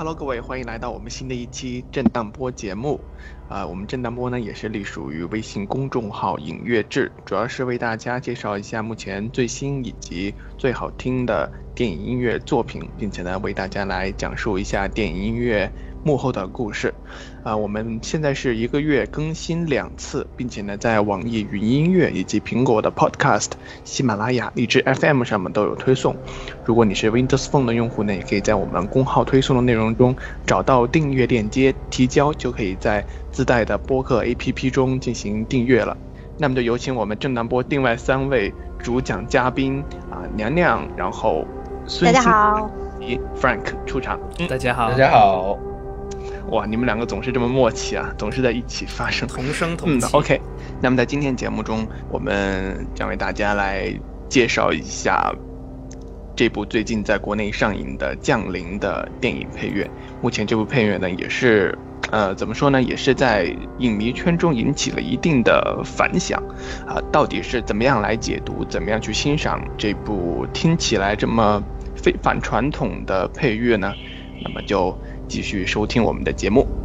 Hello，各位，欢迎来到我们新的一期震荡波节目。啊、我们震荡波呢也是隶属于微信公众号“影乐志”，主要是为大家介绍一下目前最新以及最好听的电影音乐作品，并且呢为大家来讲述一下电影音乐幕后的故事。啊、我们现在是一个月更新两次，并且呢在网易云音乐以及苹果的 Podcast、喜马拉雅、荔枝 FM 上面都有推送。如果你是 Windows Phone 的用户呢，也可以在我们公号推送的内容中找到订阅链接，提交就可以在自带的播客 APP 中进行订阅了。那么就有请我们正南波另外三位主讲嘉宾啊，娘娘，然后孙大家好，以 Frank 出场。嗯，大家好，大家好，哇，你们两个总是这么默契啊，总是在一起发生。同声同嗯气。，OK。那么在今天节目中，我们将为大家来介绍一下这部最近在国内上映的《降临》的电影配乐。目前这部配乐呢，也是呃怎么说呢，也是在影迷圈中引起了一定的反响。啊、到底是怎么样来解读，怎么样去欣赏这部听起来这么非反传统的配乐呢？那么就继续收听我们的节目。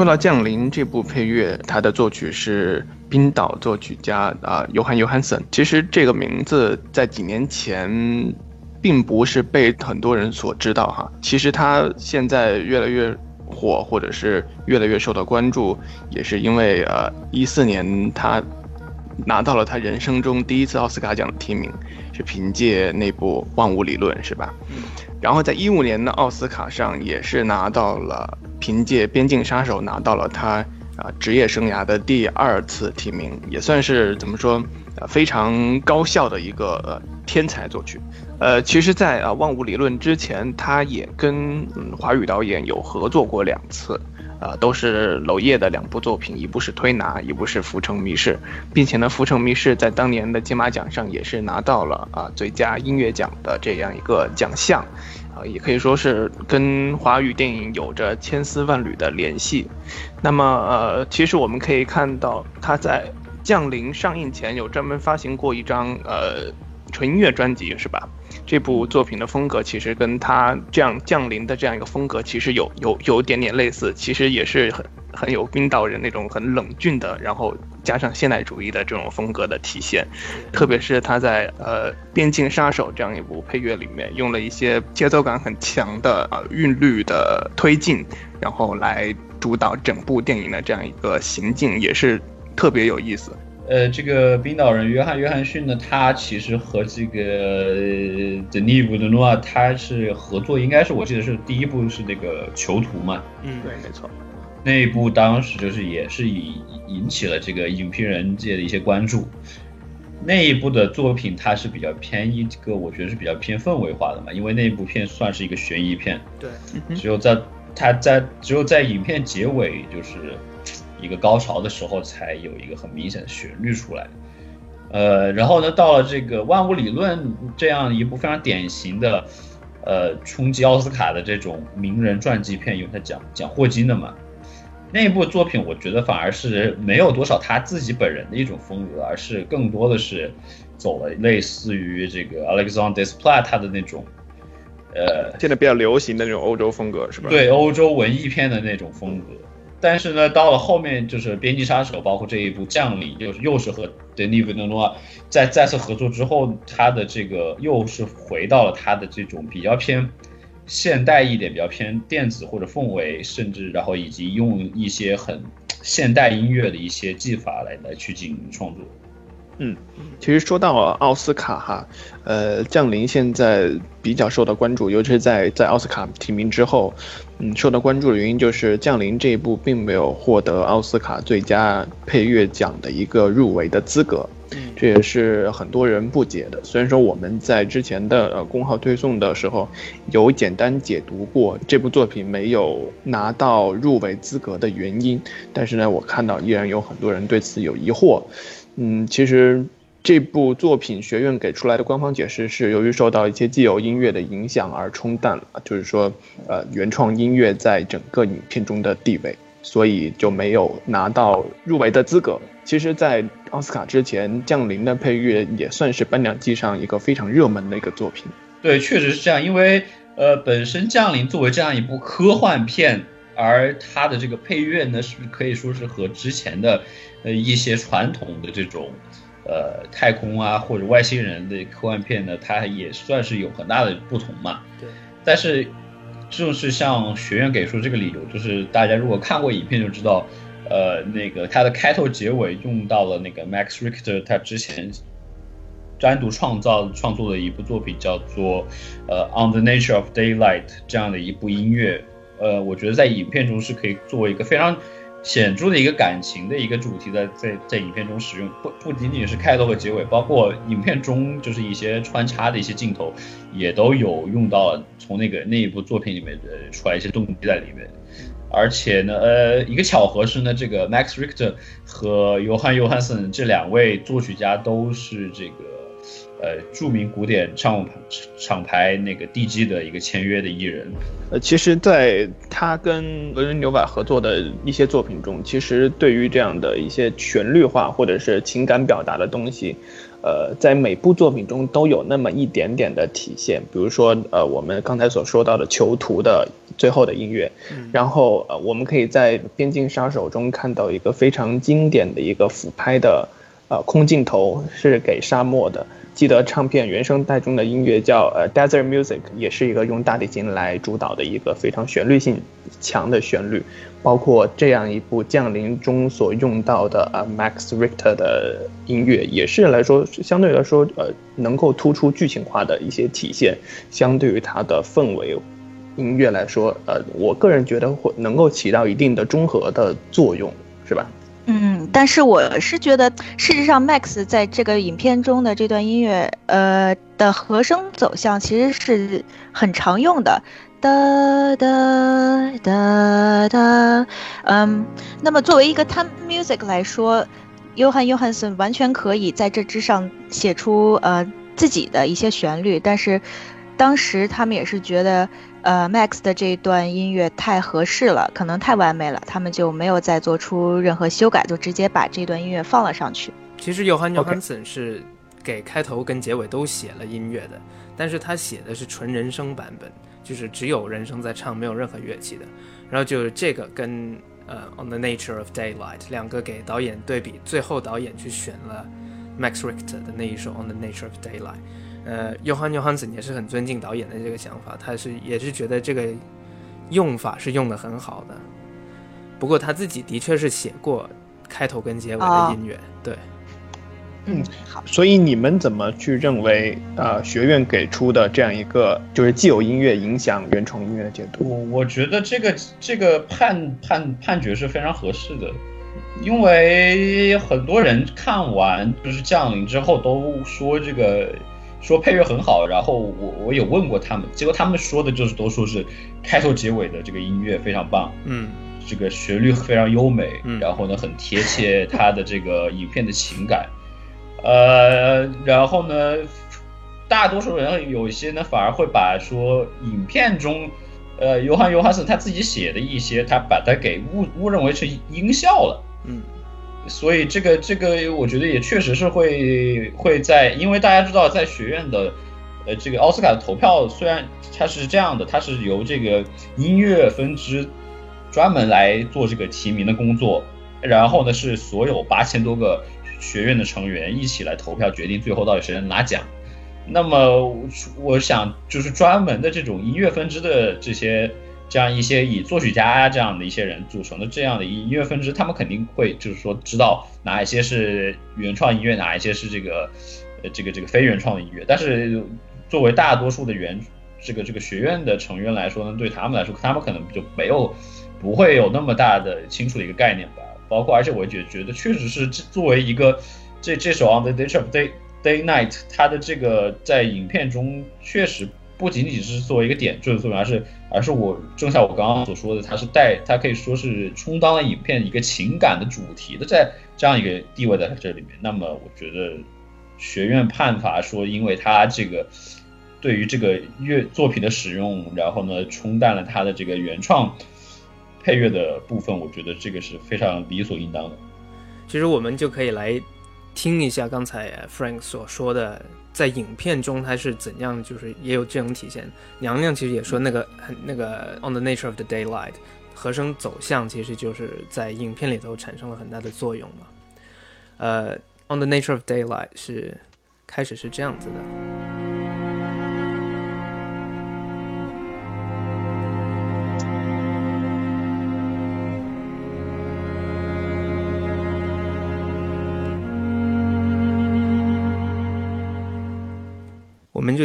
说到《降临》这部配乐，它的作曲是冰岛作曲家啊、约翰·约翰森。其实这个名字在几年前并不是被很多人所知道哈。其实他现在越来越火，或者是越来越受到关注，也是因为呃，一四年他拿到了他人生中第一次奥斯卡奖的提名，是凭借那部《万物理论》是吧？然后在一五年的奥斯卡上也是拿到了，凭借《边境杀手》拿到了他啊、职业生涯的第二次提名，也算是怎么说呃非常高效的一个天才作曲。呃，其实在，啊万物理论》之前，他也跟嗯华语导演有合作过两次。呃，都是娄烨的两部作品，一部是《推拿》，一部是《浮城谜事》，并且呢，《浮城谜事》在当年的金马奖上也是拿到了啊、最佳音乐奖的这样一个奖项，也可以说是跟华语电影有着千丝万缕的联系。那么，呃，其实我们可以看到他在《降临》上映前有专门发行过一张呃纯音乐专辑，是吧？这部作品的风格其实跟他这样降临的这样一个风格其实有有有点点类似，其实也是很很有冰岛人那种很冷峻的，然后加上现代主义的这种风格的体现。特别是他在呃《边境杀手》这样一部配乐里面，用了一些节奏感很强的呃韵律的推进，然后来主导整部电影的这样一个行进，也是特别有意思。呃，这个冰岛人约翰约翰逊呢，他其实和这个德尼布德诺啊，他是合作，应该是我记得是第一部是那个囚徒嘛，嗯，对，没错。那一部当时就是也是引引起了这个影评人界的一些关注。那一部的作品它是比较偏一个，我觉得是比较偏氛围化的嘛，因为那一部片算是一个悬疑片，对，嗯只有在他在只有在影片结尾就是一个高潮的时候，才有一个很明显的旋律出来。呃，然后呢，到了这个《万物理论》这样一部非常典型的，呃，冲击奥斯卡的这种名人传记片，因为他讲讲霍金的嘛，那一部作品我觉得反而是没有多少他自己本人的一种风格，而是更多的是走了类似于这个 Alexander Desplat 他的那种，呃，现在比较流行的那种欧洲风格是吧？对，欧洲文艺片的那种风格。但是呢，到了后面就是《边境杀手》，包括这一部《降临》，又是又是和 Denis v i l n o 再再次合作之后，他的这个又是回到了他的这种比较偏现代一点、比较偏电子或者氛围，甚至然后以及用一些很现代音乐的一些技法来来去进行创作。嗯，其实说到奥斯卡哈，呃，《降临》现在比较受到关注，尤其是在在奥斯卡提名之后。嗯，受到关注的原因就是《降临》这一部并没有获得奥斯卡最佳配乐奖的一个入围的资格，这也是很多人不解的。虽然说我们在之前的呃公号推送的时候有简单解读过这部作品没有拿到入围资格的原因，但是呢，我看到依然有很多人对此有疑惑。嗯，其实。这部作品学院给出来的官方解释是，由于受到一些既有音乐的影响而冲淡了，就是说，呃，原创音乐在整个影片中的地位，所以就没有拿到入围的资格。其实，在奥斯卡之前，《降临》的配乐也算是颁奖季上一个非常热门的一个作品。对，确实是这样，因为呃，本身《降临》作为这样一部科幻片，而它的这个配乐呢，是可以说是和之前的呃一些传统的这种。呃，太空啊，或者外星人的科幻片呢，它也算是有很大的不同嘛。对。但是，正是像学院给出这个理由，就是大家如果看过影片就知道，呃，那个它的开头结尾用到了那个 Max Richter 他之前单独创造创作的一部作品，叫做呃 On the Nature of Daylight 这样的一部音乐。呃，我觉得在影片中是可以作为一个非常。显著的一个感情的一个主题，在在在影片中使用，不不仅仅是开头和结尾，包括影片中就是一些穿插的一些镜头，也都有用到从那个那一部作品里面的出来一些动机在里面。而且呢，呃，一个巧合是呢，这个 Max Richter 和约翰约翰森这两位作曲家都是这个。呃，著名古典唱厂牌那个 DG 的一个签约的艺人，呃，其实，在他跟伦伦纽瓦合作的一些作品中，其实对于这样的一些旋律化或者是情感表达的东西，呃，在每部作品中都有那么一点点的体现。比如说，呃，我们刚才所说到的《囚徒》的最后的音乐，然后呃，我们可以在《边境杀手》中看到一个非常经典的一个俯拍的呃空镜头，是给沙漠的。记得唱片原声带中的音乐叫呃 Desert Music，也是一个用大提琴来主导的一个非常旋律性强的旋律。包括这样一部降临中所用到的呃 Max Richter 的音乐，也是来说相对来说呃能够突出剧情化的一些体现。相对于它的氛围音乐来说，呃，我个人觉得会能够起到一定的中和的作用，是吧？嗯，但是我是觉得，事实上，Max 在这个影片中的这段音乐，呃的和声走向其实是很常用的，哒哒哒哒。嗯，那么作为一个 time music 来说，约翰约翰森完全可以在这之上写出呃自己的一些旋律，但是当时他们也是觉得。呃，Max 的这一段音乐太合适了，可能太完美了，他们就没有再做出任何修改，就直接把这段音乐放了上去。其实，约翰·约翰森是给开头跟结尾都写了音乐的，但是他写的是纯人声版本，就是只有人声在唱，没有任何乐器的。然后就是这个跟呃《On the Nature of Daylight》两个给导演对比，最后导演去选了 Max Richter 的那一首《On the Nature of Daylight》。呃，约翰·约翰森也是很尊敬导演的这个想法，他是也是觉得这个用法是用的很好的。不过他自己的确是写过开头跟结尾的音乐，对。嗯，好。所以你们怎么去认为呃学院给出的这样一个就是既有音乐影响原创音乐的解读？我我觉得这个这个判判判决是非常合适的，因为很多人看完就是降临之后都说这个。说配乐很好，然后我我有问过他们，结果他们说的就是都说是开头结尾的这个音乐非常棒，嗯，这个旋律非常优美，嗯。然后呢很贴切他的这个影片的情感，呃，然后呢，大多数人有一些呢反而会把说影片中，呃，约翰约翰森他自己写的一些，他把它给误误认为是音效了。嗯所以这个这个，我觉得也确实是会会在，因为大家知道，在学院的呃这个奥斯卡的投票，虽然它是这样的，它是由这个音乐分支专门来做这个提名的工作，然后呢是所有八千多个学院的成员一起来投票决定最后到底谁能拿奖。那么我我想就是专门的这种音乐分支的这些这样一些以作曲家这样的一些人组成的这样的音乐分支，他们肯定会就是说知道哪一些是原创音乐，哪一些是这个呃这个这个非原创的音乐。但是作为大多数的原这个这个学院的成员来说呢，对他们来说，他们可能就没有不会有那么大的清楚的一个概念吧。包括而且我也觉觉得确实是作为一个这这首《On the Day of Day Day Night》，它的这个在影片中确实不仅仅是作为一个点缀的作用，而是而是我正像我刚刚所说的，它是带它可以说是充当了影片一个情感的主题的，在这样一个地位在这里面。那么我觉得学院判罚说，因为它这个对于这个乐作品的使用，然后呢冲淡了它的这个原创配乐的部分，我觉得这个是非常理所应当的。其实我们就可以来听一下刚才 Frank 所说的，在影片中他是怎样，就是也有这种体现。娘娘其实也说那个很那个 On the Nature of the Daylight 和声走向，其实就是在影片里头产生了很大的作用嘛。呃，On the Nature of Daylight 是开始是这样子的。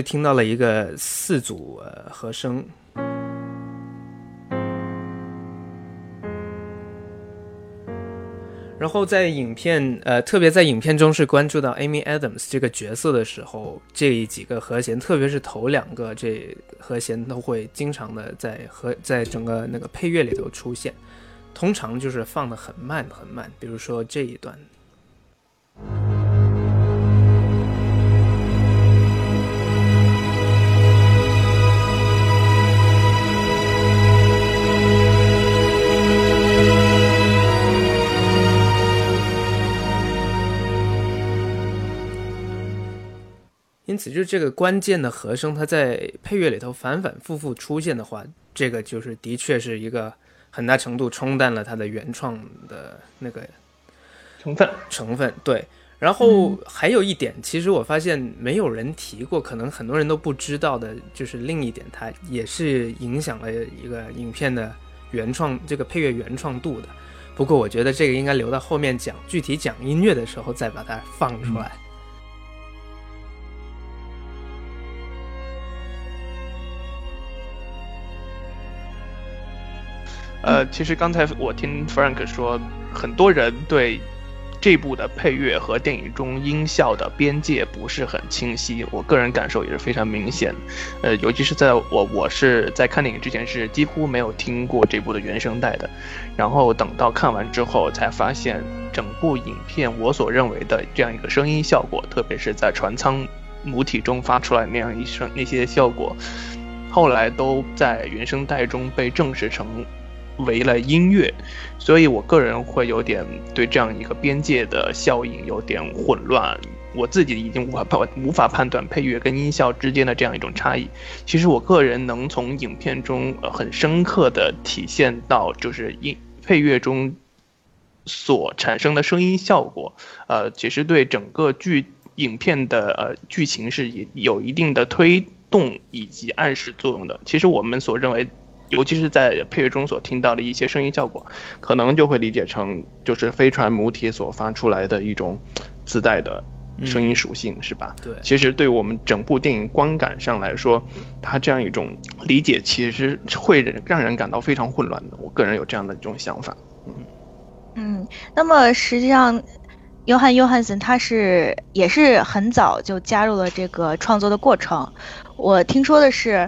听到了一个四组和声，然后在影片呃，特别在影片中是关注到 Amy Adams 这个角色的时候，这几个和弦，特别是头两个这和弦都会经常的在和在整个那个配乐里头出现，通常就是放的很慢很慢，比如说这一段。因此，就是这个关键的和声，它在配乐里头反反复复出现的话，这个就是的确是一个很大程度冲淡了它的原创的那个成分。成分。对，然后还有一点，其实我发现没有人提过，可能很多人都不知道的，就是另一点，它也是影响了一个影片的原创这个配乐原创度的。不过，我觉得这个应该留到后面讲具体讲音乐的时候再把它放出来。呃，其实刚才我听 Frank 说，很多人对这部的配乐和电影中音效的边界不是很清晰，我个人感受也是非常明显。呃，尤其是在我我是在看电影之前是几乎没有听过这部的原声带的，然后等到看完之后才发现，整部影片我所认为的这样一个声音效果，特别是在船舱母体中发出来那样一声那些效果，后来都在原声带中被证实成。为了音乐，所以我个人会有点对这样一个边界的效应有点混乱。我自己已经无法判无法判断配乐跟音效之间的这样一种差异。其实我个人能从影片中很深刻的体现到，就是音配乐中所产生的声音效果，呃，其实对整个剧影片的呃剧情是有一定的推动以及暗示作用的。其实我们所认为。尤其是在配乐中所听到的一些声音效果，可能就会理解成就是飞船母体所发出来的一种自带的声音属性，嗯、是吧？对。其实对我们整部电影观感上来说，它这样一种理解其实会让人感到非常混乱的。我个人有这样的一种想法。嗯嗯，那么实际上。约翰·约翰森他是也是很早就加入了这个创作的过程。我听说的是，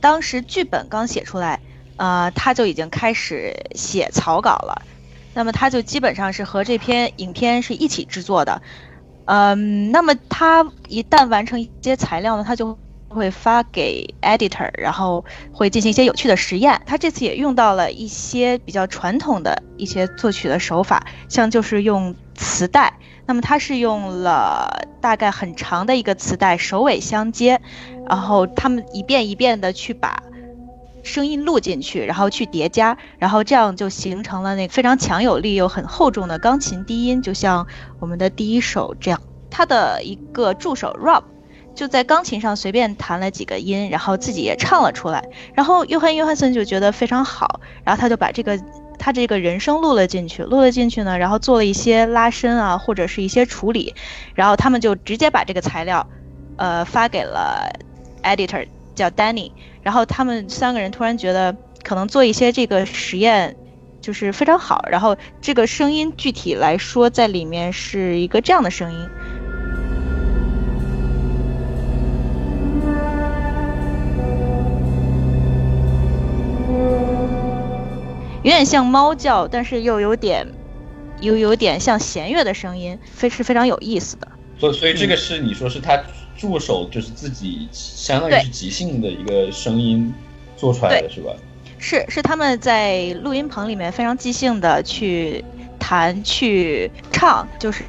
当时剧本刚写出来，呃，他就已经开始写草稿了。那么他就基本上是和这篇影片是一起制作的。嗯，那么他一旦完成一些材料呢，他就会发给 editor，然后会进行一些有趣的实验。他这次也用到了一些比较传统的一些作曲的手法，像就是用磁带。那么他是用了大概很长的一个磁带，首尾相接，然后他们一遍一遍的去把声音录进去，然后去叠加，然后这样就形成了那非常强有力又很厚重的钢琴低音，就像我们的第一首这样。他的一个助手 Rob 就在钢琴上随便弹了几个音，然后自己也唱了出来，然后约翰约翰森就觉得非常好，然后他就把这个。他这个人声录了进去，录了进去呢，然后做了一些拉伸啊，或者是一些处理，然后他们就直接把这个材料，呃，发给了 editor 叫 Danny，然后他们三个人突然觉得可能做一些这个实验就是非常好，然后这个声音具体来说在里面是一个这样的声音。有点像猫叫，但是又有点，又有点像弦乐的声音，非是非常有意思的。所所以这个是你说是他助手，就是自己相当于是即兴的一个声音做出来的是吧？是是他们在录音棚里面非常即兴的去弹去唱，就是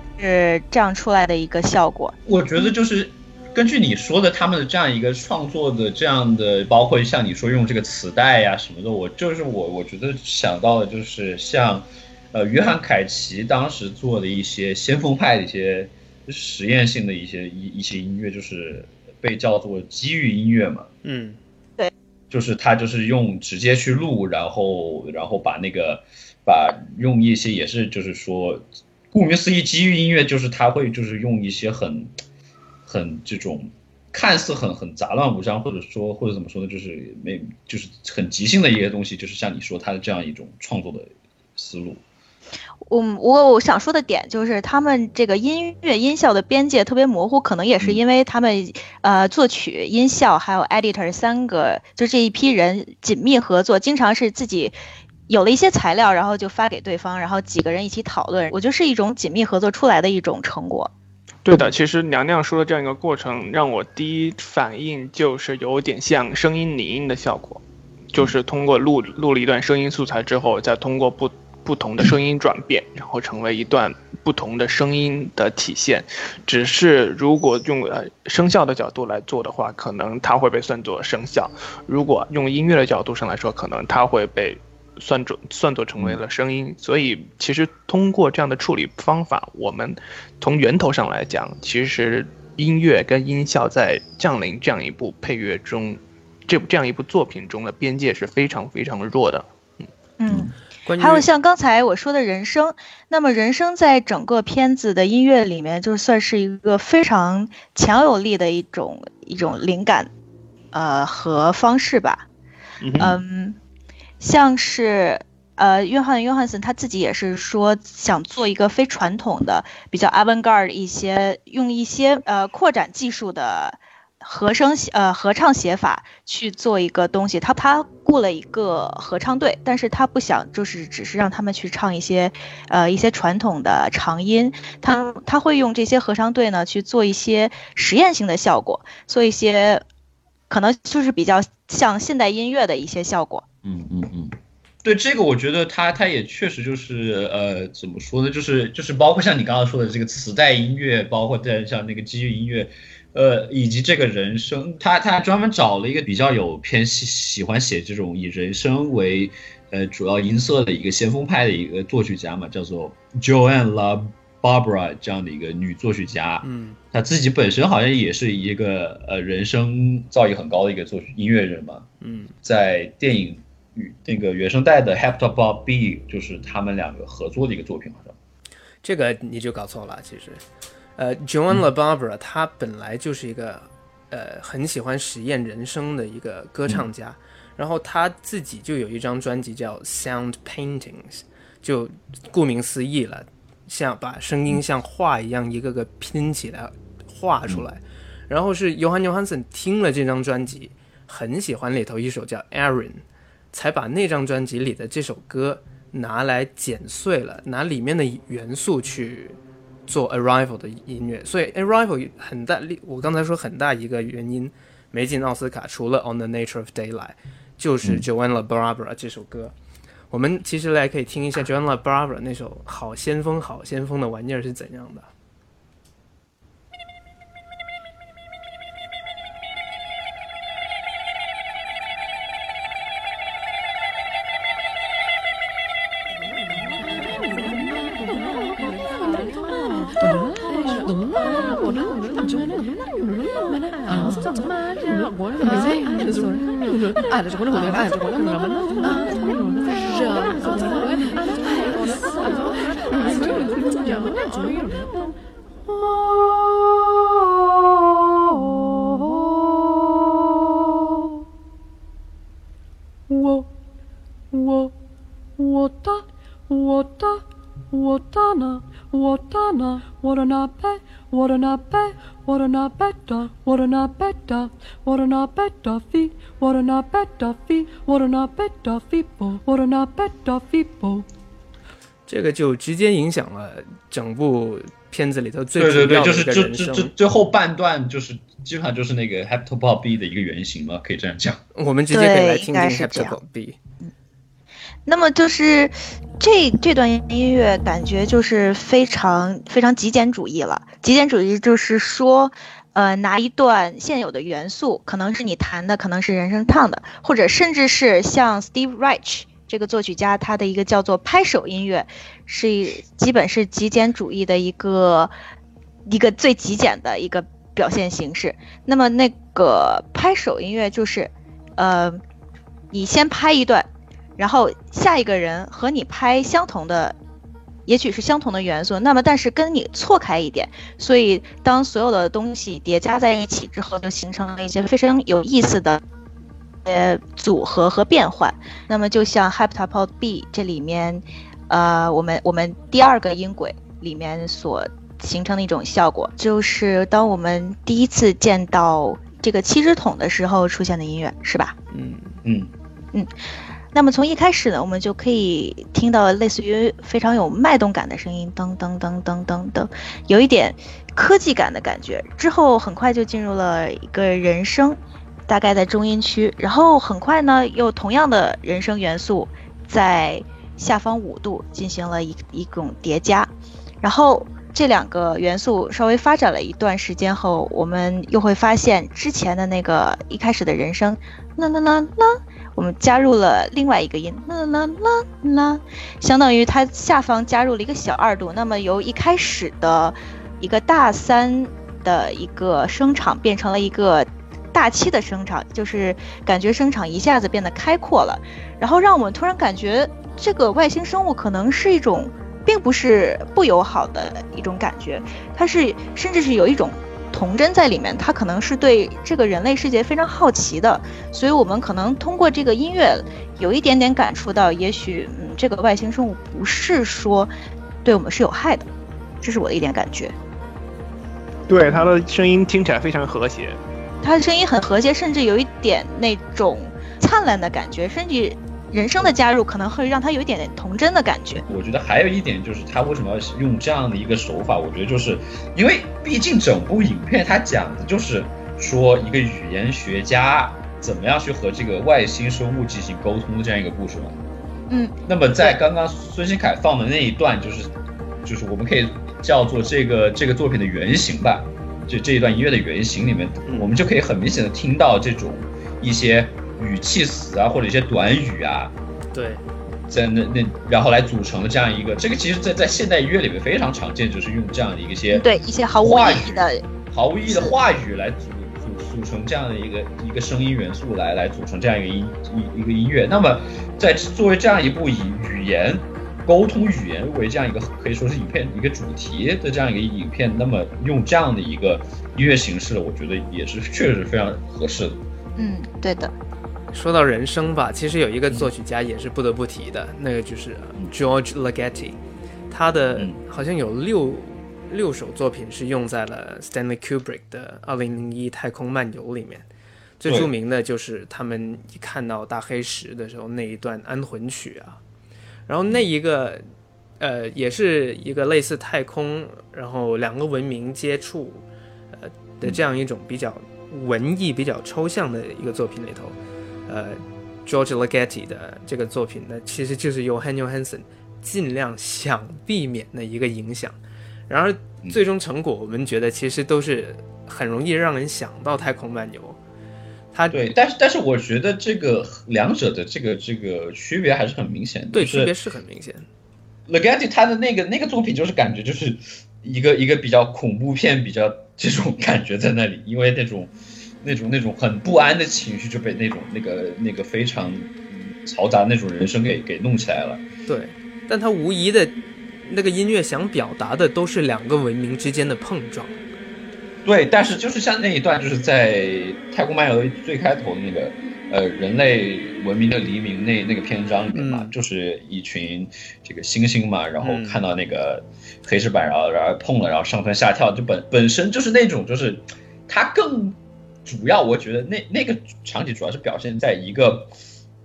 这样出来的一个效果。我觉得就是。根据你说的，他们的这样一个创作的这样的，包括像你说用这个磁带呀什么的，我就是我，我觉得想到的就是像，呃，约翰凯奇当时做的一些先锋派的一些实验性的一些一一些音乐，就是被叫做机遇音乐嘛。嗯，对，就是他就是用直接去录，然后然后把那个把用一些也是就是说，顾名思义，机遇音乐就是他会就是用一些很。很这种看似很很杂乱无章，或者说或者怎么说呢，就是没就是很即兴的一些东西，就是像你说他的这样一种创作的思路。我我我想说的点就是，他们这个音乐音效的边界特别模糊，可能也是因为他们呃作曲、音效还有 editor 三个就这一批人紧密合作，经常是自己有了一些材料，然后就发给对方，然后几个人一起讨论，我觉得是一种紧密合作出来的一种成果。对的，其实娘娘说的这样一个过程，让我第一反应就是有点像声音拟音的效果，就是通过录录了一段声音素材之后，再通过不不同的声音转变，然后成为一段不同的声音的体现。只是如果用呃声效的角度来做的话，可能它会被算作声效；如果用音乐的角度上来说，可能它会被。算作算作成为了声音，所以其实通过这样的处理方法，我们从源头上来讲，其实音乐跟音效在《降临》这样一部配乐中，这这样一部作品中的边界是非常非常弱的。嗯嗯，还有像刚才我说的人声，那么人声在整个片子的音乐里面，就算是一个非常强有力的一种一种灵感，呃和方式吧。嗯。像是，呃，约翰·约翰森他自己也是说想做一个非传统的、比较 avant-garde 一些，用一些呃扩展技术的和声呃合唱写法去做一个东西。他他雇了一个合唱队，但是他不想就是只是让他们去唱一些呃一些传统的长音，他他会用这些合唱队呢去做一些实验性的效果，做一些可能就是比较像现代音乐的一些效果。嗯嗯嗯，对这个我觉得他他也确实就是呃怎么说呢，就是就是包括像你刚刚说的这个磁带音乐，包括在像那个机遇音乐，呃以及这个人声，他他专门找了一个比较有偏喜喜欢写这种以人声为呃主要音色的一个先锋派的一个作曲家嘛，叫做 Joanne La Barbara 这样的一个女作曲家，嗯，她自己本身好像也是一个呃人声造诣很高的一个作曲音乐人嘛，嗯，在电影。与那个原声带的《h a p t o Bob B》就是他们两个合作的一个作品，好像。这个你就搞错了，其实，呃，Joan La Barbara 他本来就是一个呃很喜欢实验人生的一个歌唱家，然后他自己就有一张专辑叫《Sound Paintings》，就顾名思义了，像把声音像画一样一个个拼起来画出来。然后是 Johan Johansson 听了这张专辑，很喜欢里头一首叫《Aaron》，才把那张专辑里的这首歌拿来剪碎了，拿里面的元素去做《Arrival》的音乐。所以《Arrival》很大，我刚才说很大一个原因没进奥斯卡，除了《On the Nature of Daylight》，就是 Joanna Barbara 这首歌。我们其实来可以听一下 Joanna Barbara 那首《好先锋好先锋》的玩意儿是怎样的。这个就直接影响了整部片子里头最对对对，就主要的一是就就。就最后半段就是基本上就是那个 Hepto Pop B 的一个原型嘛，可以这样讲。我们直接可以来对应该听听是这样 Heptacle B。那么就是这这段音乐感觉就是非常非常极简主义了。极简主义就是说，呃，拿一段现有的元素，可能是你弹的，可能是人声唱的，或者甚至是像 Steve Reich 这个作曲家他的一个叫做拍手音乐，是基本是极简主义的一个一个最极简的一个表现形式。那么那个拍手音乐就是，呃，你先拍一段。然后下一个人和你拍相同的，也许是相同的元素，那么但是跟你错开一点，所以当所有的东西叠加在一起之后，就形成了一些非常有意思的呃组合和变换。那么就像 Heptapod B 这里面，呃，我们我们第二个音轨里面所形成的一种效果，就是当我们第一次见到这个七支筒的时候出现的音乐，是吧？嗯嗯，嗯，那么从一开始呢，我们就可以听到类似于非常有脉动感的声音，噔噔噔噔噔噔，有一点科技感的感觉。之后很快就进入了一个人声，大概在中音区，然后很快呢又同样的人声元素在下方五度进行了一一种叠加，然后。这两个元素稍微发展了一段时间后，我们又会发现之前的那个一开始的人声，啦啦啦啦，我们加入了另外一个音，啦啦啦啦，相当于它下方加入了一个小二度。那么由一开始的一个大三的一个声场变成了一个大七的声场，就是感觉声场一下子变得开阔了，然后让我们突然感觉这个外星生物可能是一种。并不是不友好的一种感觉，它是甚至是有一种童真在里面，他可能是对这个人类世界非常好奇的，所以我们可能通过这个音乐有一点点感触到，也许嗯，这个外星生物不是说对我们是有害的，这是我的一点感觉。对，他的声音听起来非常和谐，他的声音很和谐，甚至有一点那种灿烂的感觉，甚至。人生的加入可能会让他有一点点童真的感觉。我觉得还有一点就是他为什么要用这样的一个手法？我觉得就是因为毕竟整部影片他讲的就是说一个语言学家怎么样去和这个外星生物进行沟通的这样一个故事嘛。嗯。那么在刚刚孙兴凯放的那一段，就是就是我们可以叫做这个这个作品的原型吧，就这一段音乐的原型里面，我们就可以很明显的听到这种一些。语气词啊，或者一些短语啊，对，在那那然后来组成了这样一个，这个其实，在在现代音乐里面非常常见，就是用这样的一个些对一些毫无意义的毫无意义的话语来组组组成这样的一个一个声音元素来来组成这样一个音一一个音乐。那么，在作为这样一部以语言沟通语言为这样一个可以说是影片一个主题的这样一个影片，那么用这样的一个音乐形式，我觉得也是确实非常合适的。嗯，对的。说到人声吧，其实有一个作曲家也是不得不提的，那个就是 George Ligeti。他的嗯。好像有六六首作品是用在了 Stanley Kubrick 的《二零零一太空漫游》里面。最著名的就是他们一看到大黑石的时候那一段安魂曲啊，然后那一个呃也是一个类似太空，然后两个文明接触呃的这样一种比较文艺、比较抽象的一个作品里头，呃，George Ligeti 的这个作品呢，其实就是 Johan Johansson 尽量想避免的一个影响。然而最终成果，我们觉得其实都是很容易让人想到太空漫游。他对，但是但是我觉得这个两者的这个这个区别还是很明显的。就是对区别是很明显。Legati 他的那个那个作品就是感觉就是一个一个比较恐怖片，比较这种感觉在那里，因为那种那种那种很不安的情绪就被那种那个那个非常嗯嘈杂那种人声给给弄起来了。对，但他无疑的那个音乐想表达的都是两个文明之间的碰撞。对，但是就是像那一段，就是在《太空漫游》最开头的那个，呃，人类文明的黎明那那个篇章里面嘛，嗯就是一群这个猩猩嘛，然后嗯看到那个黑石板，然后然后碰了，然后上蹿下跳，就本本身就是那种，就是它更主要，我觉得那那个场景主要是表现在一个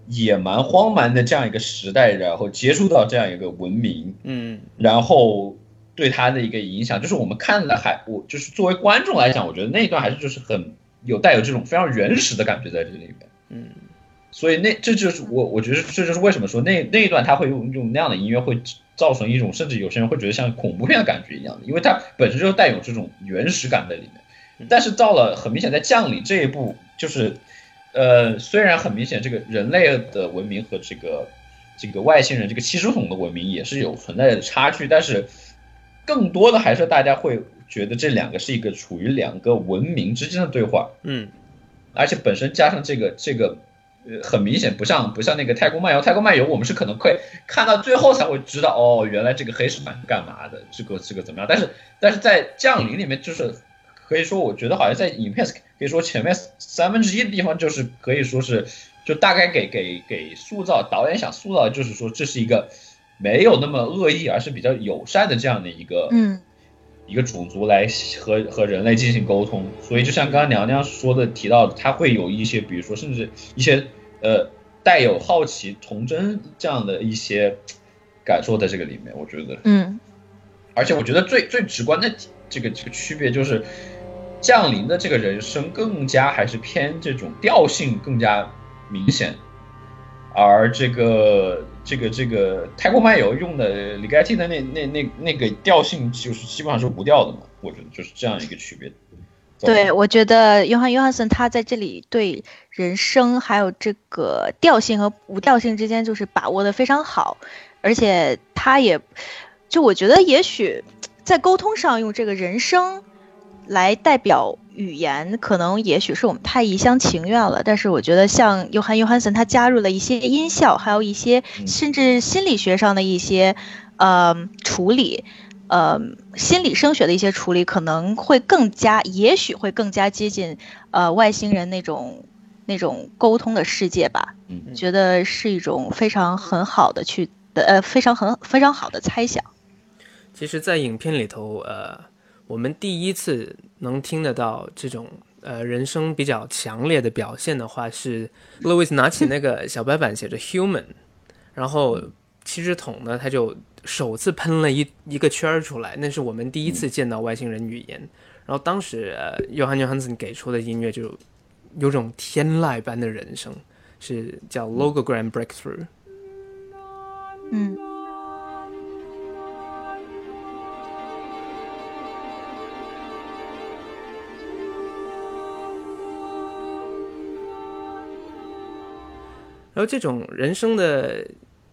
野蛮荒蛮的这样一个时代，然后接触到这样一个文明，嗯然后对他的一个影响，就是我们看了还我就是作为观众来讲，我觉得那一段还是就是很有带有这种非常原始的感觉在这里面。嗯，所以那这就是我我觉得这就是为什么说那那一段他会用用那样的音乐会造成一种甚至有些人会觉得像恐怖片的感觉一样的，因为它本身就带有这种原始感在里面。但是到了很明显在降临这一步，就是呃虽然很明显这个人类的文明和这个这个外星人这个七十桶的文明也是有存在的差距，但是更多的还是大家会觉得这两个是一个处于两个文明之间的对话。嗯而且本身加上这个这个，呃，很明显不像不像那个太空漫游，太空漫游我们是可能会看到最后才会知道，哦，原来这个黑石板是干嘛的，这个这个怎么样？但是但是在降临里面，就是可以说，我觉得好像在影片可以说前面三分之一的地方，就是可以说是就大概给给给塑造导演想塑造，的就是说这是一个没有那么恶意，而是比较友善的这样的一个嗯。一个种族来和和人类进行沟通，所以就像刚刚娘娘说的提到的，它会有一些，比如说甚至一些呃带有好奇、童真这样的一些感受在这个里面，我觉得，嗯。而且我觉得最最直观的这个这个区别就是，降临的这个人声更加还是偏这种调性更加明显，而这个这个这个太空漫游用的李盖蒂的那那那那个调性就是基本上是无调的嘛，我觉得就是这样一个区别。对，我觉得约翰约翰森他在这里对人声还有这个调性和无调性之间就是把握的非常好，而且他也，就我觉得也许在沟通上用这个人声来代表语言，可能也许是我们太一厢情愿了。但是我觉得像约翰约翰森他加入了一些音效，还有一些嗯甚至心理学上的一些呃处理。呃，心理声学的一些处理可能会更加，也许会更加接近呃外星人那种那种沟通的世界吧。嗯觉得是一种非常很好的去呃非常很非常好的猜想。其实，在影片里头，呃，我们第一次能听得到这种呃人声比较强烈的表现的话，是 Louis 拿起那个小白板写着 “human”，然后七只桶呢，他就首次喷了一一个圈出来，那是我们第一次见到外星人语言。然后当时呃，约翰约翰森给出的音乐就有种天籁般的人声，是叫 Logogram Breakthrough。嗯然后这种人声的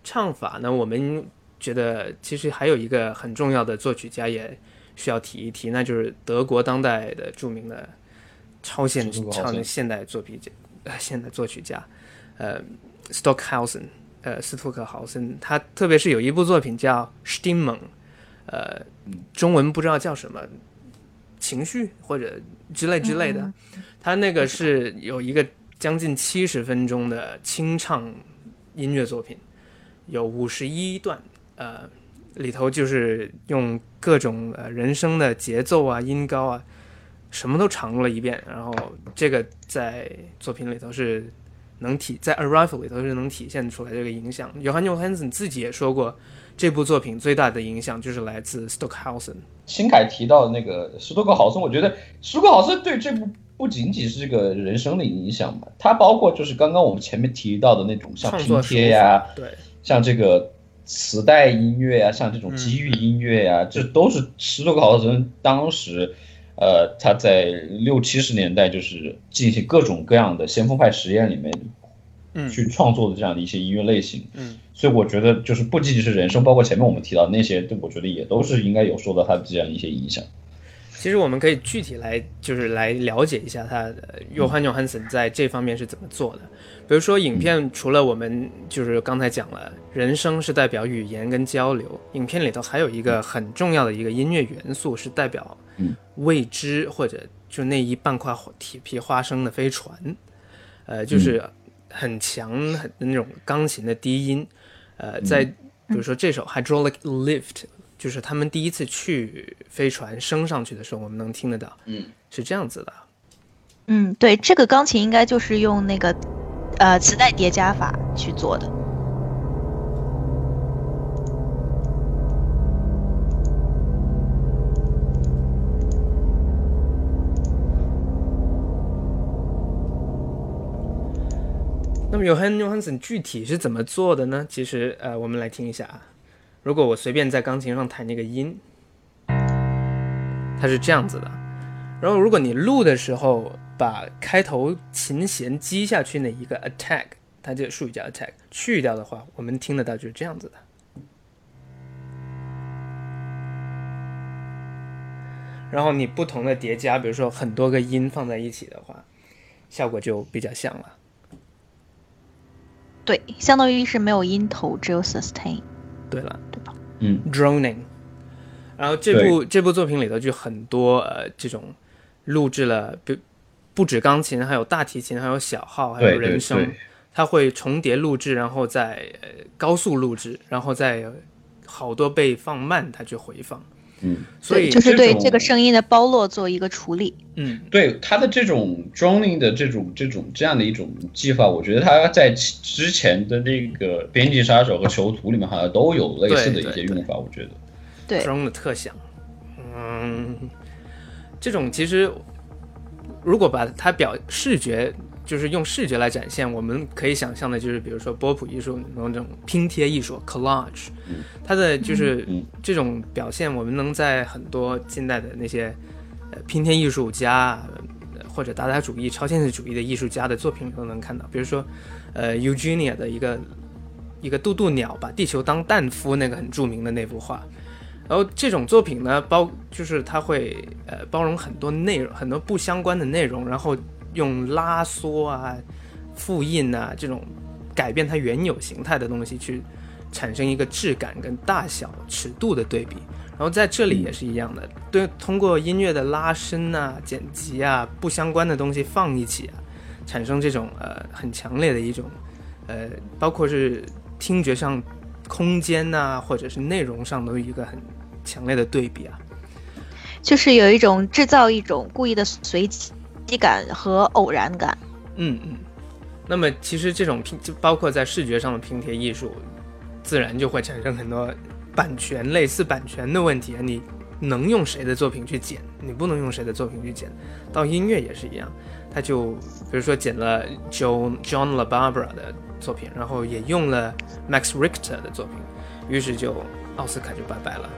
唱法呢，我们觉得其实还有一个很重要的作曲家也需要提一提，那就是德国当代的著名的超现斯图克豪森超现代作品家，呃，现代作曲家，呃，Stockhausen，呃，斯托克豪森，他特别是有一部作品叫《Stimmung》，呃，中文不知道叫什么，情绪或者之类之类的，他那个是有一个将近七十分钟的清唱音乐作品，有五十一段，呃，里头就是用各种呃人声的节奏啊、音高啊，什么都尝了一遍。然后这个在作品里头是能体在《Arrival》里头是能体现出来这个影响。约翰·约翰森自己也说过，这部作品最大的影响就是来自 Stockhausen。新凯提到的那个施多克豪森，我觉得施多克豪森对这部不仅仅是这个人生的影响嘛，它包括就是刚刚我们前面提到的那种像拼贴呀、对，像这个磁带音乐呀、像这种机遇音乐呀、这都是十多克豪森当时，呃，他在六七十年代就是进行各种各样的先锋派实验里面，嗯去创作的这样的一些音乐类型。嗯，所以我觉得就是不仅仅是人生，包括前面我们提到的那些，我觉得也都是应该有受到他的这样一些影响。其实我们可以具体来就是来了解一下他呃约翰·约翰森在这方面是怎么做的。比如说，影片除了我们就是刚才讲了，人声是代表语言跟交流，影片里头还有一个很重要的一个音乐元素是代表嗯。未知或者就那一半块铁皮花生的飞船，呃，就是很强很那种钢琴的低音，呃，在比如说这首 Hydraulic Lift，就是他们第一次去飞船升上去的时候，我们能听得到，嗯，是这样子的。嗯，对，这个钢琴应该就是用那个呃磁带叠加法去做的。那么约翰·约翰森具体是怎么做的呢？其实，呃，我们来听一下啊。如果我随便在钢琴上弹那个音，它是这样子的。然后，如果你录的时候把开头琴弦击下去那一个 attack，它这个术语叫 attack，去掉的话，我们听得到就是这样子的。然后你不同的叠加，比如说很多个音放在一起的话，效果就比较像了。对，相当于是没有音头，只有 sustain。对了，嗯 droning。然后这部这部作品里头就很多呃这种录制了，不不止钢琴，还有大提琴，还有小号，还有人声，它会重叠录制，然后再呃高速录制，然后再好多倍放慢它去回放。嗯，所以就是对这个声音的包络做一个处理。嗯，对他的这种 droning 的这种这种这样的一种技法，我觉得他在之前的那个《边境杀手》和《囚徒》里面好像都有类似的一些用法，我觉得。对，drone 的特响，嗯，这种其实如果把它表视觉，就是用视觉来展现，我们可以想象的就是，比如说波普艺术那种拼贴艺术 collage，它的就是嗯这种表现，我们能在很多近代的那些呃拼贴艺术家。呃或者达达主义、超现实主义的艺术家的作品里都能看到，比如说，呃，Eugenia 的一个一个渡渡鸟把地球当蛋孵那个很著名的那幅画，然后这种作品呢，包就是它会呃包容很多内容，很多不相关的内容，然后用拉缩啊、复印啊这种改变它原有形态的东西去产生一个质感跟大小、尺度的对比。然后在这里也是一样的，对，通过音乐的拉伸啊、剪辑啊、不相关的东西放一起啊，产生这种呃很强烈的一种呃，包括是听觉上、空间呐、或者是内容上都有一个很强烈的对比啊。就是有一种制造一种故意的随机机感和偶然感。嗯嗯。那么其实这种拼，就包括在视觉上的拼贴艺术，自然就会产生很多版权类似版权的问题啊。你能用谁的作品去剪，你不能用谁的作品去剪。到音乐也是一样，他就比如说剪了 John John La Barbara 的作品，然后也用了 Max Richter 的作品，于是就奥斯卡就拜拜了。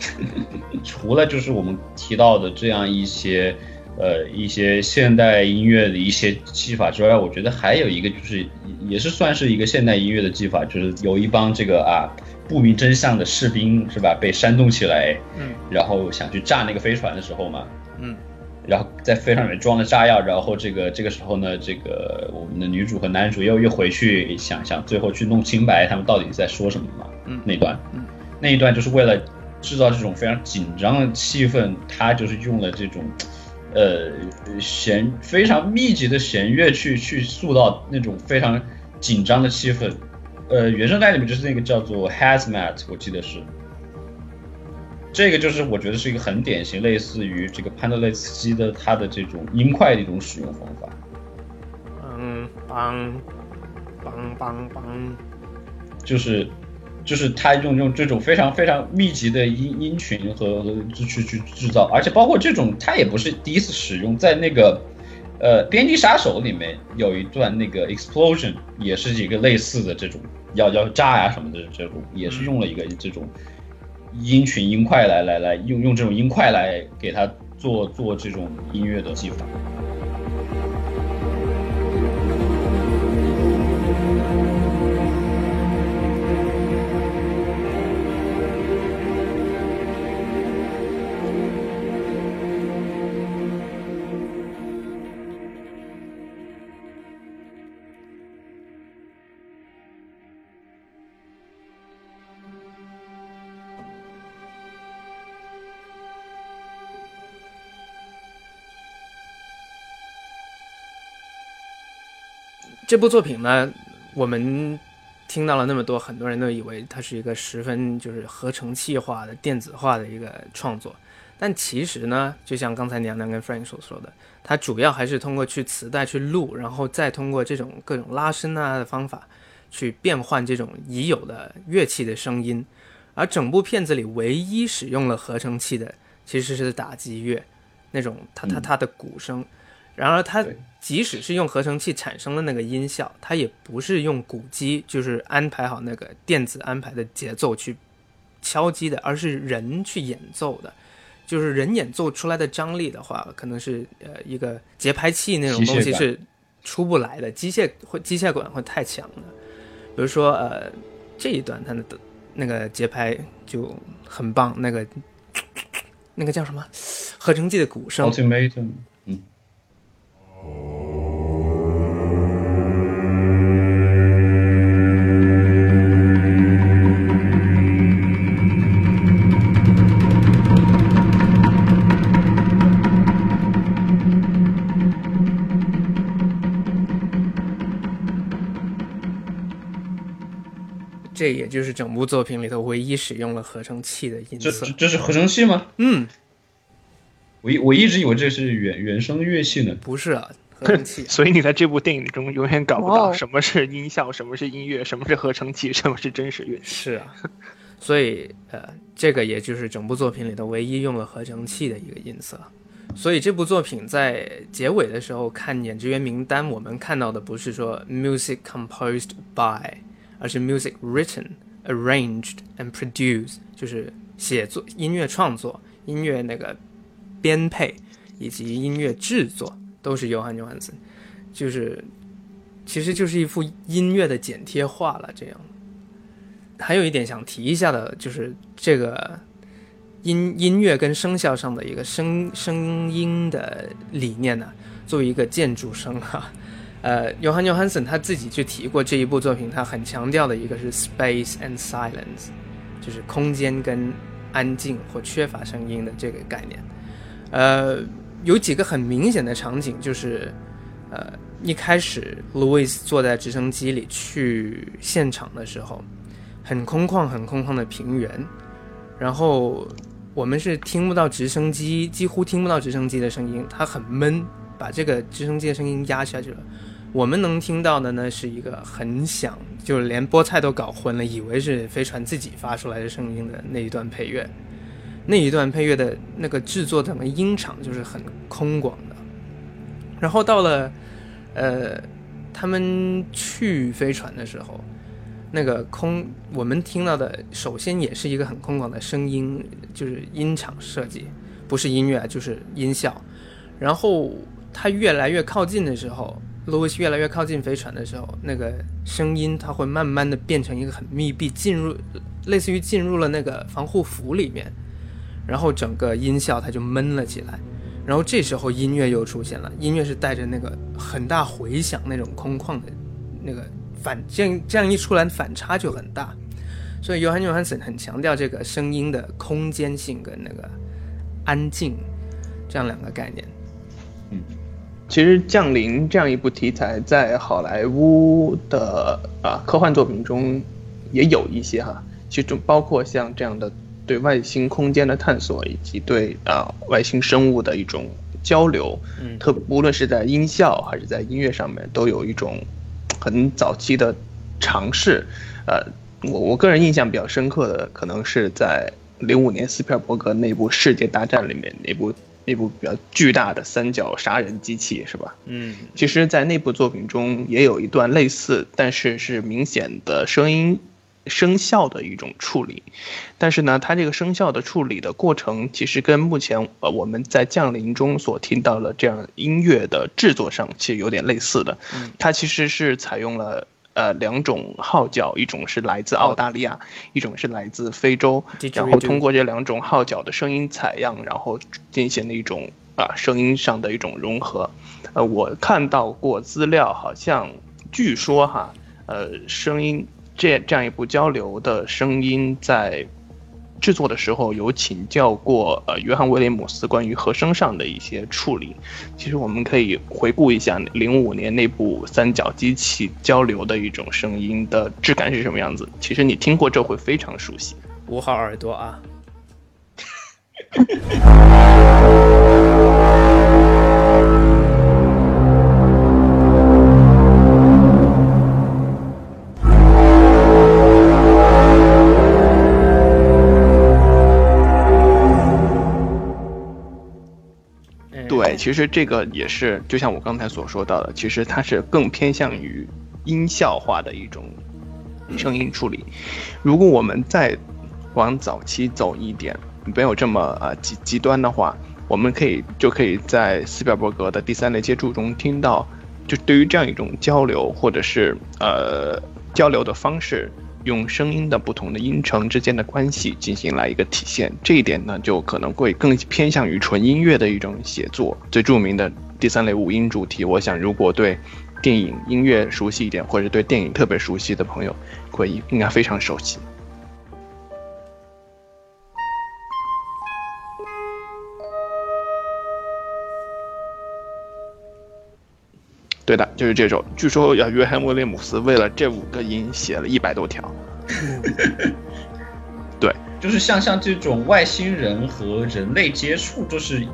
除了就是我们提到的这样一些呃一些现代音乐的一些技法之外，我觉得还有一个就是也是算是一个现代音乐的技法，就是有一帮这个啊不明真相的士兵是吧，被煽动起来，嗯然后想去炸那个飞船的时候嘛，嗯然后在飞船里面装了炸药，然后这个这个时候呢，这个我们的女主和男主又又回去想想，最后去弄清白他们到底在说什么嘛。嗯那段，嗯那一段就是为了制造这种非常紧张的气氛，他就是用了这种呃弦非常密集的弦乐去去塑造那种非常紧张的气氛。呃，原声带里面就是那个叫做 Hazmat，我记得是，这个就是我觉得是一个很典型，类似于这个潘德雷斯基的他的这种音块的一种使用方法。嗯，梆梆梆梆，就是就是他用用这种非常非常密集的音音群和和去去去制造，而且包括这种他也不是第一次使用，在那个呃《边境杀手》里面有一段那个 explosion 也是一个类似的这种要要炸呀什么的这种，也是用了一个这种音群音块来来来用用这种音块来给他做做这种音乐的技法。这部作品呢，我们听到了那么多，很多人都以为它是一个十分就是合成器化的电子化的一个创作，但其实呢，就像刚才娘娘跟 Frank 所说的，它主要还是通过去磁带去录，然后再通过这种各种拉伸啊的方法去变换这种已有的乐器的声音，而整部片子里唯一使用了合成器的其实是打击乐，那种它它它的鼓声。然而，它对即使是用合成器产生的那个音效，它也不是用鼓机，就是安排好那个电子安排的节奏去敲击的，而是人去演奏的。就是人演奏出来的张力的话，可能是呃一个节拍器那种东西是出不来的，机械会机械感会太强了。比如说呃这一段它的那个节拍就很棒，那个那个叫什么合成器的鼓声这也就是整部作品里头唯一使用了合成器的音色这是合成器吗？嗯，我一我一直以为这是原原声乐器呢。不是啊，合成器 所以你在这部电影中永远搞不到什么是音效，什么是音乐，什么是合成器，什么是真实乐器。是啊，所以呃，这个也就是整部作品里头唯一用了合成器的一个音色。所以这部作品在结尾的时候看演职员名单，我们看到的不是说 music composed by，而是 music written, arranged and produced，就是写作、音乐创作、音乐那个编配以及音乐制作都是约翰·约翰森，就是其实就是一幅音乐的剪贴画了。这样，还有一点想提一下的，就是这个音音乐跟声效上的一个声声音的理念呢、作为一个建筑生哈、呃，约翰·约翰森他自己就提过这一部作品，他很强调的一个是 space and silence，就是空间跟安静或缺乏声音的这个概念。呃，有几个很明显的场景，就是呃，一开始 Louis 坐在直升机里去现场的时候，很空旷、很空旷的平原，然后我们是听不到直升机，几乎听不到直升机的声音，它很闷，把这个直升机的声音压下去了。我们能听到的呢是一个很响，就连菠菜都搞混了，以为是飞船自己发出来的声音的那一段配乐。那一段配乐的那个制作整个音场就是很空广的。然后到了，呃，他们去飞船的时候，那个空我们听到的，首先也是一个很空广的声音，就是音场设计，不是音乐，就是音效。然后它越来越靠近的时候，路易斯越来越靠近飞船的时候，那个声音它会慢慢的变成一个很密闭，进入类似于进入了那个防护服里面，然后整个音效它就闷了起来。然后这时候音乐又出现了，音乐是带着那个很大回响那种空旷的，那个反这样这样一出来反差就很大，所以约翰约翰森很强调这个声音的空间性跟那个安静这样两个概念。嗯其实《降临》这样一部题材，在好莱坞的啊科幻作品中也有一些哈，其中包括像这样的对外星空间的探索，以及对啊、外星生物的一种交流，嗯特无论是在音效还是在音乐上面，都有一种很早期的尝试。呃，我我个人印象比较深刻的，可能是在零五年斯皮尔伯格那部《世界大战》里面那部那部比较巨大的三角杀人机器，是吧？嗯其实，在那部作品中也有一段类似，但是是明显的声音声效的一种处理。但是呢，它这个生效的处理的过程，其实跟目前呃我们在降临中所听到的这样音乐的制作上，其实有点类似的。它其实是采用了。呃，两种号角，一种是来自澳大利亚，一种是来自非洲，然后通过这两种号角的声音采样，然后进行了一种啊声音上的一种融合。呃，我看到过资料，好像据说哈，呃，声音这这样一部交流的声音在制作的时候有请教过呃约翰威廉姆斯关于和声上的一些处理。其实我们可以回顾一下零五年那部三角机器交流的一种声音的质感是什么样子。其实你听过这会非常熟悉。捂好耳朵啊。对，其实这个也是，就像我刚才所说到的，其实它是更偏向于音效化的一种声音处理。如果我们再往早期走一点，没有这么呃极极端的话，我们可以就可以在斯皮尔伯格的第三类接触中听到，就对于这样一种交流或者是呃交流的方式，用声音的不同的音程之间的关系进行来一个体现。这一点呢，就可能会更偏向于纯音乐的一种写作。最著名的第三类五音主题，我想如果对电影音乐熟悉一点，或者对电影特别熟悉的朋友，会应该非常熟悉。对的，就是这种。据说要，约翰威廉姆斯为了这五个音写了一百多条。对，就是像像这种外星人和人类接触，就是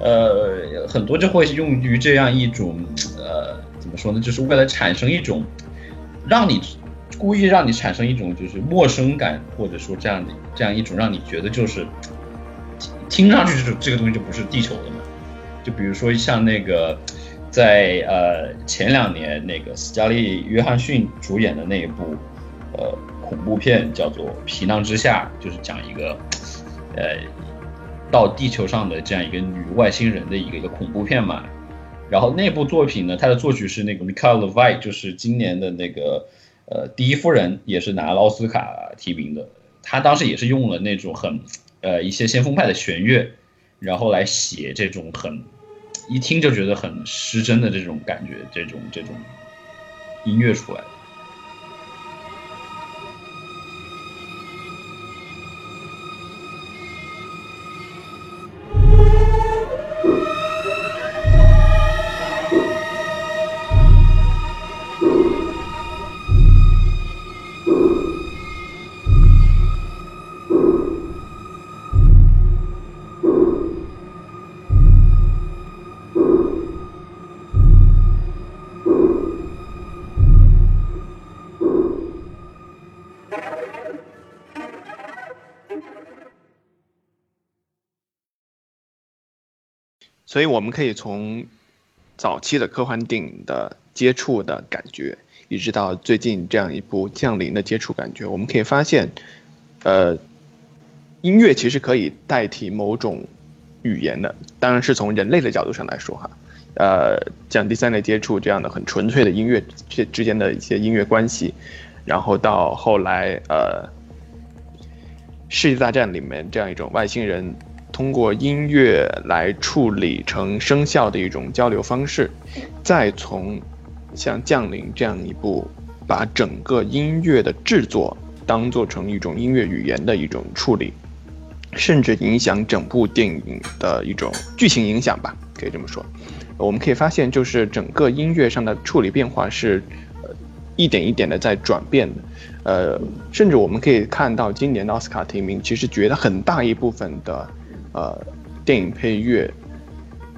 呃很多就会用于这样一种呃怎么说呢，就是为了产生一种让你故意让你产生一种就是陌生感，或者说这样的这样一种让你觉得就是听上去这种这个东西就不是地球的嘛。就比如说像那个在呃前两年那个斯嘉丽·约翰逊主演的那一部呃恐怖片叫做《皮囊之下》，就是讲一个呃到地球上的这样一个女外星人的一个一个恐怖片嘛。然后那部作品呢，它的作曲是那个 Michael Levy，就是今年的那个呃第一夫人，也是拿了奥斯卡提名的。他当时也是用了那种很呃一些先锋派的弦乐，然后来写这种很一听就觉得很失真的这种感觉，这种这种音乐出来。所以我们可以从早期的科幻电影的接触的感觉，一直到最近这样一部《降临》的接触感觉，我们可以发现，呃，音乐其实可以代替某种语言的，当然是从人类的角度上来说哈。呃，像第三类接触这样的很纯粹的音乐之之间的一些音乐关系，然后到后来呃，《世界大战》里面这样一种外星人通过音乐来处理成声效的一种交流方式，再从像《降临》这样一部把整个音乐的制作当做成一种音乐语言的一种处理，甚至影响整部电影的一种剧情影响吧，可以这么说。我们可以发现，就是整个音乐上的处理变化是，呃，一点一点的在转变的。呃，甚至我们可以看到今年的奥斯卡提名，其实绝大很大一部分的呃电影配乐，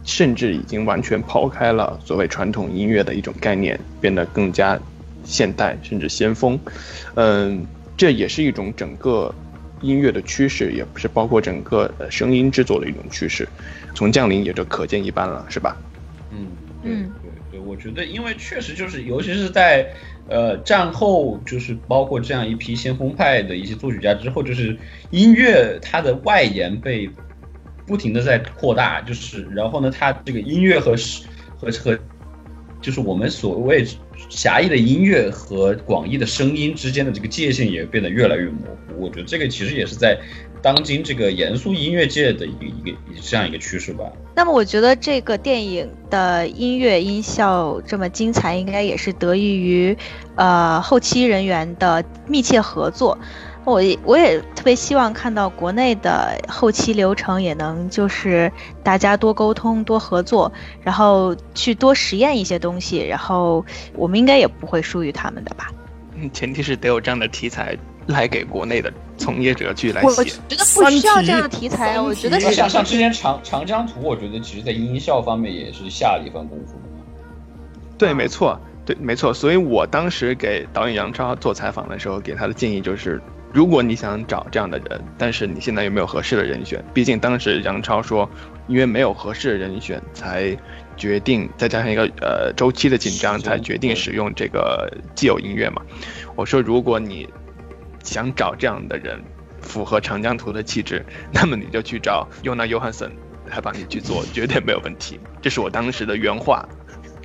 甚至已经完全抛开了所谓传统音乐的一种概念，变得更加现代甚至先锋。嗯，这也是一种整个音乐的趋势，也不是包括整个呃声音制作的一种趋势。从降临也就可见一斑了，是吧？嗯，对嗯对对，我觉得因为确实就是，尤其是在呃战后，就是包括这样一批先锋派的一些作曲家之后，就是音乐它的外延被不停的在扩大，就是然后呢，它这个音乐和和和就是我们所谓狭义的音乐和广义的声音之间的这个界限也变得越来越模糊。我觉得这个其实也是在当今这个严肃音乐界的一个一个这样一个趋势吧。那么我觉得这个电影的音乐音效这么精彩，应该也是得益于呃后期人员的密切合作。我也我也特别希望看到国内的后期流程也能就是大家多沟通、多合作，然后去多实验一些东西，然后我们应该也不会输于他们的吧？嗯，前提是得有这样的题材来给国内的从业者去来写我写。觉得不需要这样的题材，三我觉得像像之前长长江图，我觉得其实在音效方面也是下了一番功夫的。对，没错，对，没错。所以我当时给导演杨超做采访的时候，给他的建议就是，如果你想找这样的人，但是你现在有没有合适的人选？毕竟当时杨超说，因为没有合适的人选，才决定再加上一个呃周期的紧张，才决定使用这个既有音乐嘛。我说，如果你想找这样的人，符合长江图的气质，那么你就去找尤娜·约翰森来帮你去做，绝对没有问题。这是我当时的原话。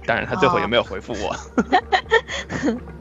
当然，他最后也没有回复我。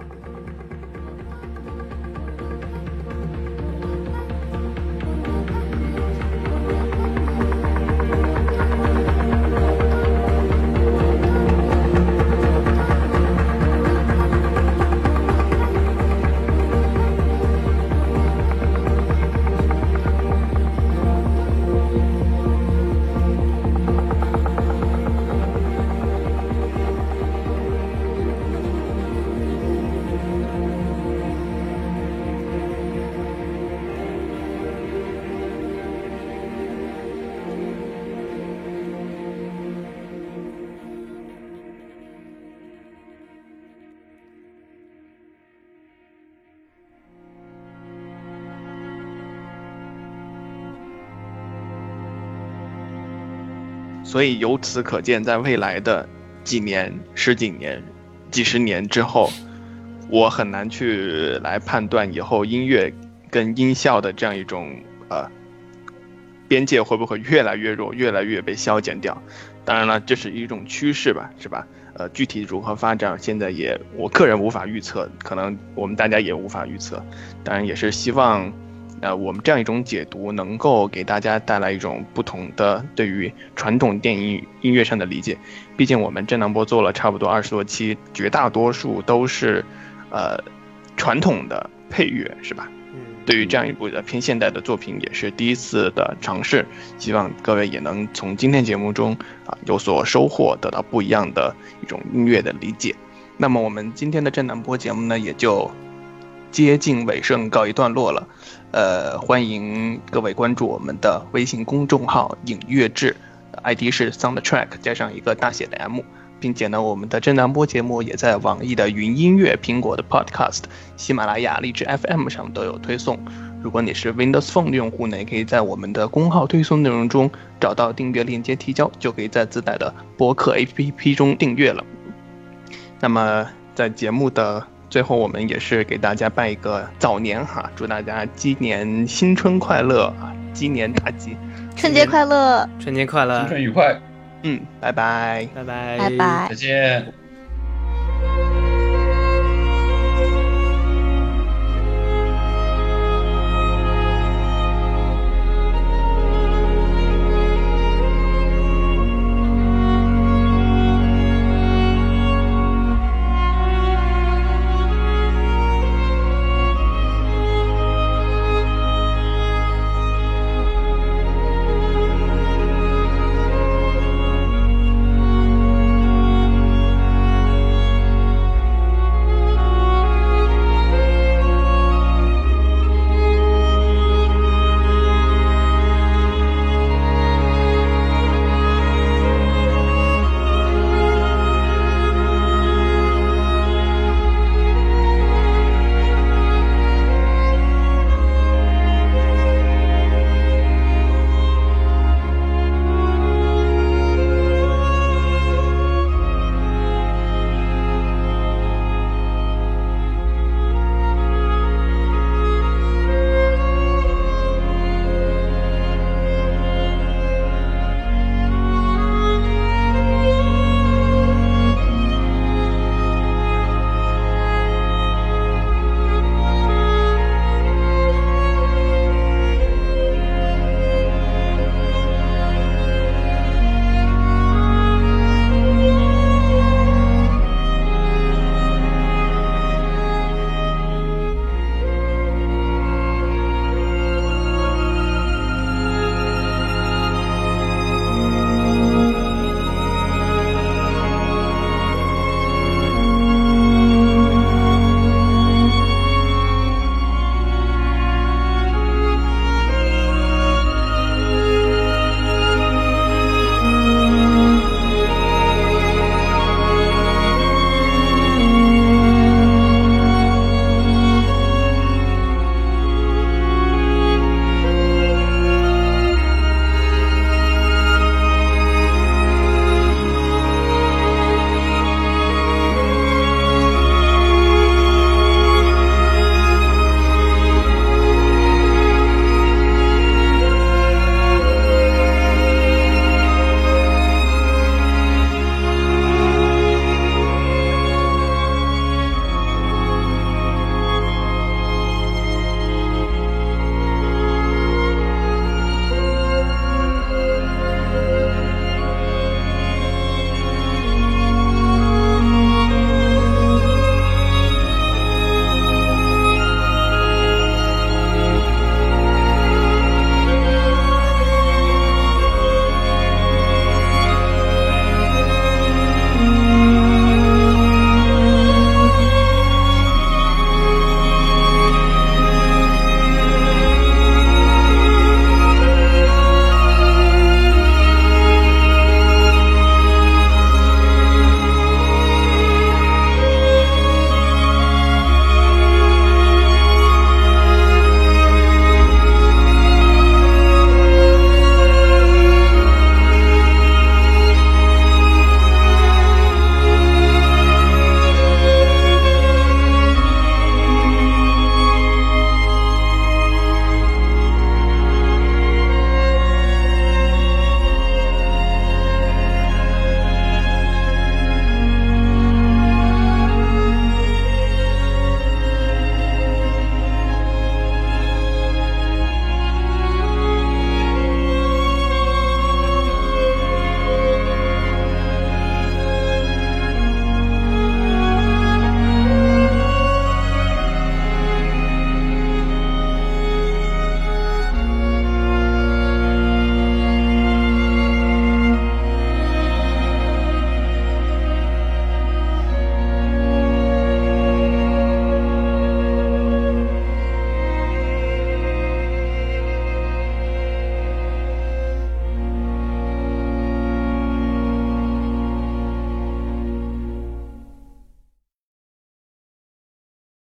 所以由此可见，在未来的几年、十几年、几十年之后，我很难去来判断以后音乐跟音效的这样一种呃边界会不会越来越弱，越来越被消减掉。当然了，这是一种趋势吧，是吧？呃，具体如何发展，现在也我个人无法预测，可能我们大家也无法预测。当然，也是希望。呃，我们这样一种解读能够给大家带来一种不同的对于传统电影音乐上的理解。毕竟我们震荡波做了差不多二十多期，绝大多数都是呃传统的配乐，是吧？嗯，对于这样一部的偏现代的作品，也是第一次的尝试。希望各位也能从今天节目中啊有所收获，得到不一样的一种音乐的理解。那么我们今天的震荡波节目呢，也就接近尾声，告一段落了。呃，欢迎各位关注我们的微信公众号“影乐志 ”，ID 是 Soundtrack 加上一个大写的 M，并且呢，我们的震荡波节目也在网易的云音乐、苹果的 Podcast、喜马拉雅、荔枝 FM 上都有推送。如果你是 Windows Phone 的用户呢，也可以在我们的公号推送内容中找到订阅链接提交，就可以在自带的播客 APP 中订阅了。那么在节目的最后，我们也是给大家拜一个早年哈，祝大家鸡年新春快乐啊，鸡年大吉。春节快乐，春节快乐新，春愉快，嗯，拜拜。拜拜，拜拜再。见。